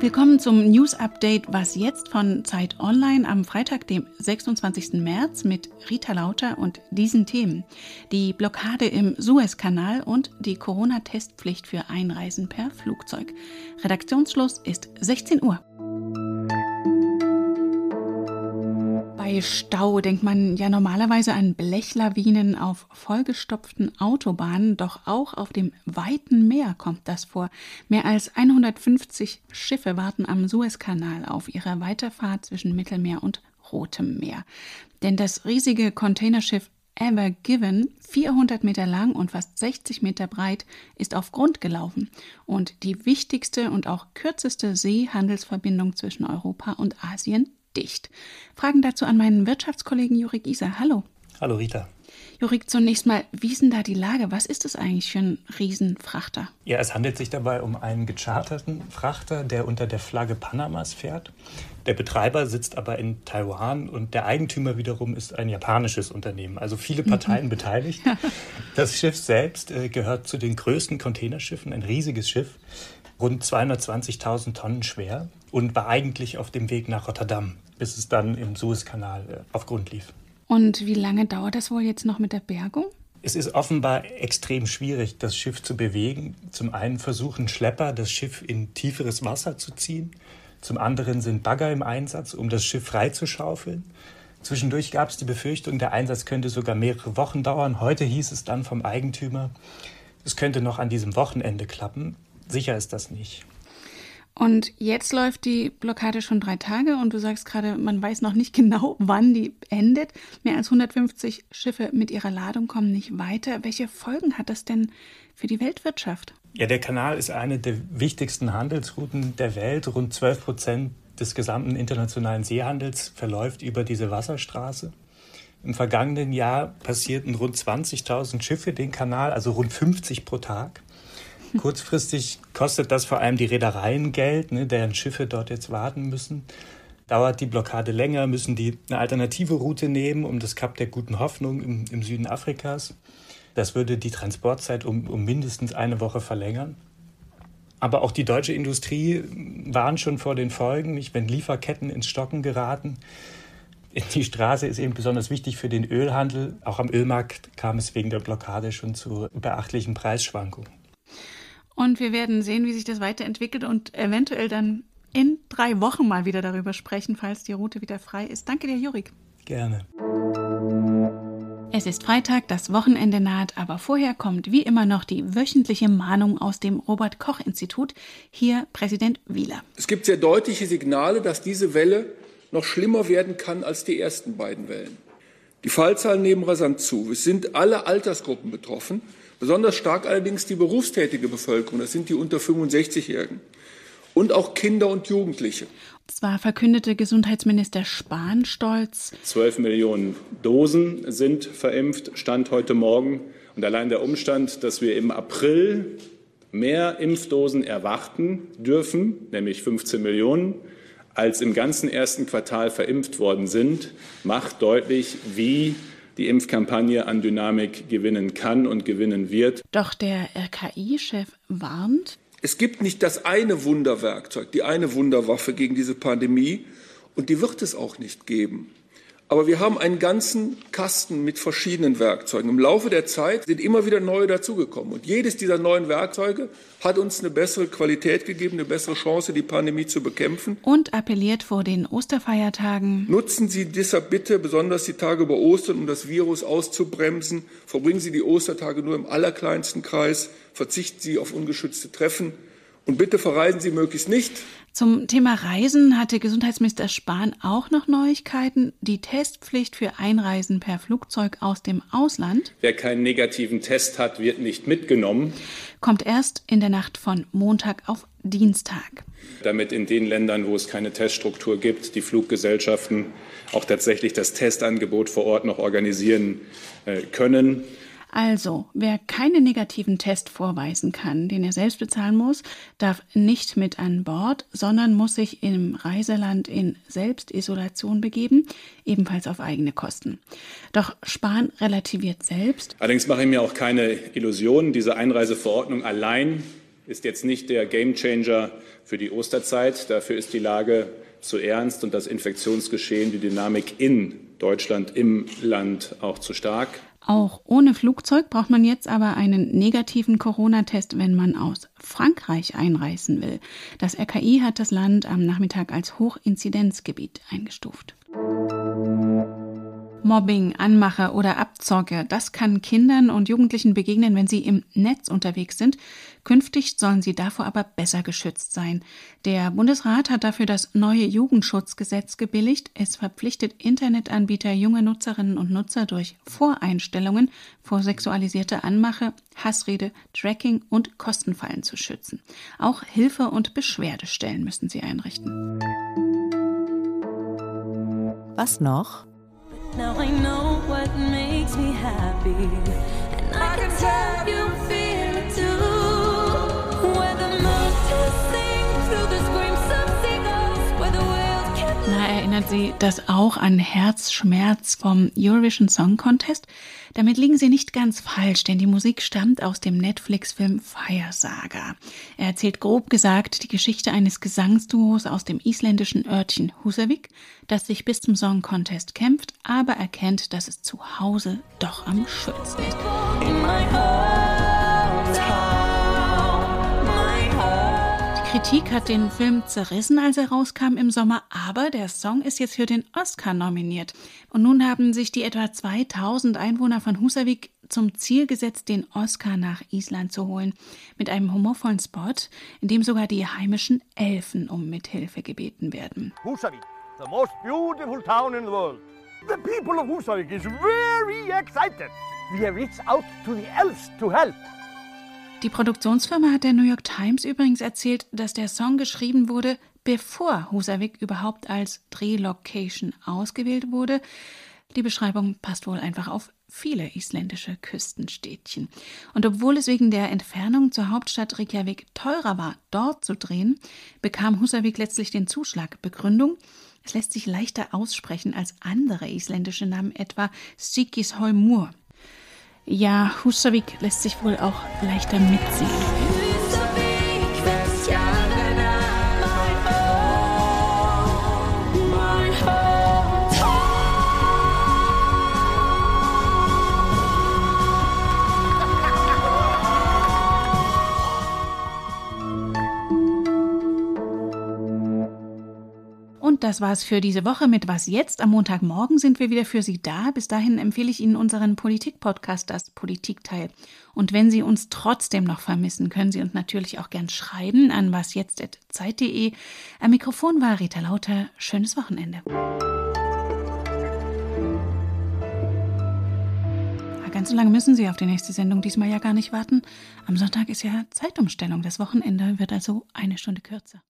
Willkommen zum News Update, was jetzt von Zeit Online am Freitag, dem 26. März mit Rita Lauter und diesen Themen. Die Blockade im Suezkanal und die Corona-Testpflicht für Einreisen per Flugzeug. Redaktionsschluss ist 16 Uhr. Bei Stau denkt man ja normalerweise an Blechlawinen auf vollgestopften Autobahnen, doch auch auf dem weiten Meer kommt das vor. Mehr als 150 Schiffe warten am Suezkanal auf ihrer Weiterfahrt zwischen Mittelmeer und Rotem Meer. Denn das riesige Containerschiff Ever Given, 400 Meter lang und fast 60 Meter breit, ist auf Grund gelaufen und die wichtigste und auch kürzeste Seehandelsverbindung zwischen Europa und Asien dicht. Fragen dazu an meinen Wirtschaftskollegen Jurik Isa. Hallo. Hallo Rita. Jurik, zunächst mal, wie ist denn da die Lage? Was ist das eigentlich für ein Riesenfrachter? Ja, es handelt sich dabei um einen gecharterten Frachter, der unter der Flagge Panamas fährt. Der Betreiber sitzt aber in Taiwan und der Eigentümer wiederum ist ein japanisches Unternehmen. Also viele mhm. Parteien mhm. beteiligt. Das Schiff selbst äh, gehört zu den größten Containerschiffen, ein riesiges Schiff, rund 220.000 Tonnen schwer und war eigentlich auf dem Weg nach Rotterdam bis es dann im Suezkanal äh, auf Grund lief. Und wie lange dauert das wohl jetzt noch mit der Bergung? Es ist offenbar extrem schwierig, das Schiff zu bewegen. Zum einen versuchen Schlepper, das Schiff in tieferes Wasser zu ziehen. Zum anderen sind Bagger im Einsatz, um das Schiff freizuschaufeln. Zwischendurch gab es die Befürchtung, der Einsatz könnte sogar mehrere Wochen dauern. Heute hieß es dann vom Eigentümer, es könnte noch an diesem Wochenende klappen. Sicher ist das nicht. Und jetzt läuft die Blockade schon drei Tage und du sagst gerade, man weiß noch nicht genau, wann die endet. Mehr als 150 Schiffe mit ihrer Ladung kommen nicht weiter. Welche Folgen hat das denn für die Weltwirtschaft? Ja, der Kanal ist eine der wichtigsten Handelsrouten der Welt. Rund 12 Prozent des gesamten internationalen Seehandels verläuft über diese Wasserstraße. Im vergangenen Jahr passierten rund 20.000 Schiffe den Kanal, also rund 50 pro Tag. Kurzfristig kostet das vor allem die Reedereien Geld, ne, deren Schiffe dort jetzt warten müssen. Dauert die Blockade länger, müssen die eine alternative Route nehmen, um das Kap der Guten Hoffnung im, im Süden Afrikas. Das würde die Transportzeit um, um mindestens eine Woche verlängern. Aber auch die deutsche Industrie warnt schon vor den Folgen, nicht, wenn Lieferketten ins Stocken geraten. Die Straße ist eben besonders wichtig für den Ölhandel. Auch am Ölmarkt kam es wegen der Blockade schon zu beachtlichen Preisschwankungen. Und wir werden sehen, wie sich das weiterentwickelt und eventuell dann in drei Wochen mal wieder darüber sprechen, falls die Route wieder frei ist. Danke dir, Jurik. Gerne. Es ist Freitag, das Wochenende naht, aber vorher kommt wie immer noch die wöchentliche Mahnung aus dem Robert Koch Institut. Hier Präsident Wieler. Es gibt sehr deutliche Signale, dass diese Welle noch schlimmer werden kann als die ersten beiden Wellen. Die Fallzahlen nehmen rasant zu. Es sind alle Altersgruppen betroffen. Besonders stark allerdings die berufstätige Bevölkerung, das sind die unter 65-Jährigen und auch Kinder und Jugendliche. Zwar verkündete Gesundheitsminister Spahn stolz. 12 Millionen Dosen sind verimpft, Stand heute Morgen. Und allein der Umstand, dass wir im April mehr Impfdosen erwarten dürfen, nämlich 15 Millionen, als im ganzen ersten Quartal verimpft worden sind, macht deutlich, wie die Impfkampagne an Dynamik gewinnen kann und gewinnen wird. Doch der RKI-Chef warnt. Es gibt nicht das eine Wunderwerkzeug, die eine Wunderwaffe gegen diese Pandemie und die wird es auch nicht geben. Aber wir haben einen ganzen Kasten mit verschiedenen Werkzeugen. Im Laufe der Zeit sind immer wieder neue dazugekommen. Und jedes dieser neuen Werkzeuge hat uns eine bessere Qualität gegeben, eine bessere Chance, die Pandemie zu bekämpfen. Und appelliert vor den Osterfeiertagen. Nutzen Sie deshalb bitte besonders die Tage über Ostern, um das Virus auszubremsen. Verbringen Sie die Ostertage nur im allerkleinsten Kreis. Verzichten Sie auf ungeschützte Treffen. Und bitte verreisen Sie möglichst nicht. Zum Thema Reisen hatte Gesundheitsminister Spahn auch noch Neuigkeiten. Die Testpflicht für Einreisen per Flugzeug aus dem Ausland. Wer keinen negativen Test hat, wird nicht mitgenommen. Kommt erst in der Nacht von Montag auf Dienstag. Damit in den Ländern, wo es keine Teststruktur gibt, die Fluggesellschaften auch tatsächlich das Testangebot vor Ort noch organisieren äh, können. Also, wer keinen negativen Test vorweisen kann, den er selbst bezahlen muss, darf nicht mit an Bord, sondern muss sich im Reiseland in Selbstisolation begeben, ebenfalls auf eigene Kosten. Doch Spahn relativiert selbst. Allerdings mache ich mir auch keine Illusionen. Diese Einreiseverordnung allein ist jetzt nicht der Gamechanger für die Osterzeit. Dafür ist die Lage zu ernst und das Infektionsgeschehen, die Dynamik in Deutschland im Land auch zu stark. Auch ohne Flugzeug braucht man jetzt aber einen negativen Corona-Test, wenn man aus Frankreich einreisen will. Das RKI hat das Land am Nachmittag als Hochinzidenzgebiet eingestuft. Mobbing, Anmache oder Abzocke, das kann Kindern und Jugendlichen begegnen, wenn sie im Netz unterwegs sind. Künftig sollen sie davor aber besser geschützt sein. Der Bundesrat hat dafür das neue Jugendschutzgesetz gebilligt. Es verpflichtet Internetanbieter junge Nutzerinnen und Nutzer durch Voreinstellungen vor sexualisierter Anmache, Hassrede, Tracking und Kostenfallen zu schützen. Auch Hilfe- und Beschwerdestellen müssen sie einrichten. Was noch? Now I know what makes me happy, and I can tell Sie das auch an Herzschmerz vom Eurovision Song Contest? Damit liegen Sie nicht ganz falsch, denn die Musik stammt aus dem Netflix-Film Fire Saga. Er erzählt grob gesagt die Geschichte eines Gesangsduos aus dem isländischen Örtchen Husavik, das sich bis zum Song Contest kämpft, aber erkennt, dass es zu Hause doch am schönsten ist. Kritik hat den Film zerrissen, als er rauskam im Sommer, aber der Song ist jetzt für den Oscar nominiert. Und nun haben sich die etwa 2000 Einwohner von Husavik zum Ziel gesetzt, den Oscar nach Island zu holen, mit einem humorvollen Spot, in dem sogar die heimischen Elfen um Mithilfe gebeten werden. Husavik, the most beautiful town in the world. The people of Husavik is very excited. We have reached out to the elves to help. Die Produktionsfirma hat der New York Times übrigens erzählt, dass der Song geschrieben wurde, bevor Husavik überhaupt als Drehlocation ausgewählt wurde. Die Beschreibung passt wohl einfach auf viele isländische Küstenstädtchen. Und obwohl es wegen der Entfernung zur Hauptstadt Reykjavik teurer war, dort zu drehen, bekam Husavik letztlich den Zuschlag. Begründung? Es lässt sich leichter aussprechen als andere isländische Namen, etwa Stikisholmur. Ja, Husavik lässt sich wohl auch leichter mitsingen. Das war's für diese Woche mit Was jetzt? Am Montagmorgen sind wir wieder für Sie da. Bis dahin empfehle ich Ihnen unseren Politik-Podcast, das Politikteil. Und wenn Sie uns trotzdem noch vermissen, können Sie uns natürlich auch gern schreiben an wasjetzt.zeit.de. Am Mikrofon war Rita Lauter. Schönes Wochenende. Ja, Ganz so lange müssen Sie auf die nächste Sendung diesmal ja gar nicht warten. Am Sonntag ist ja Zeitumstellung. Das Wochenende wird also eine Stunde kürzer.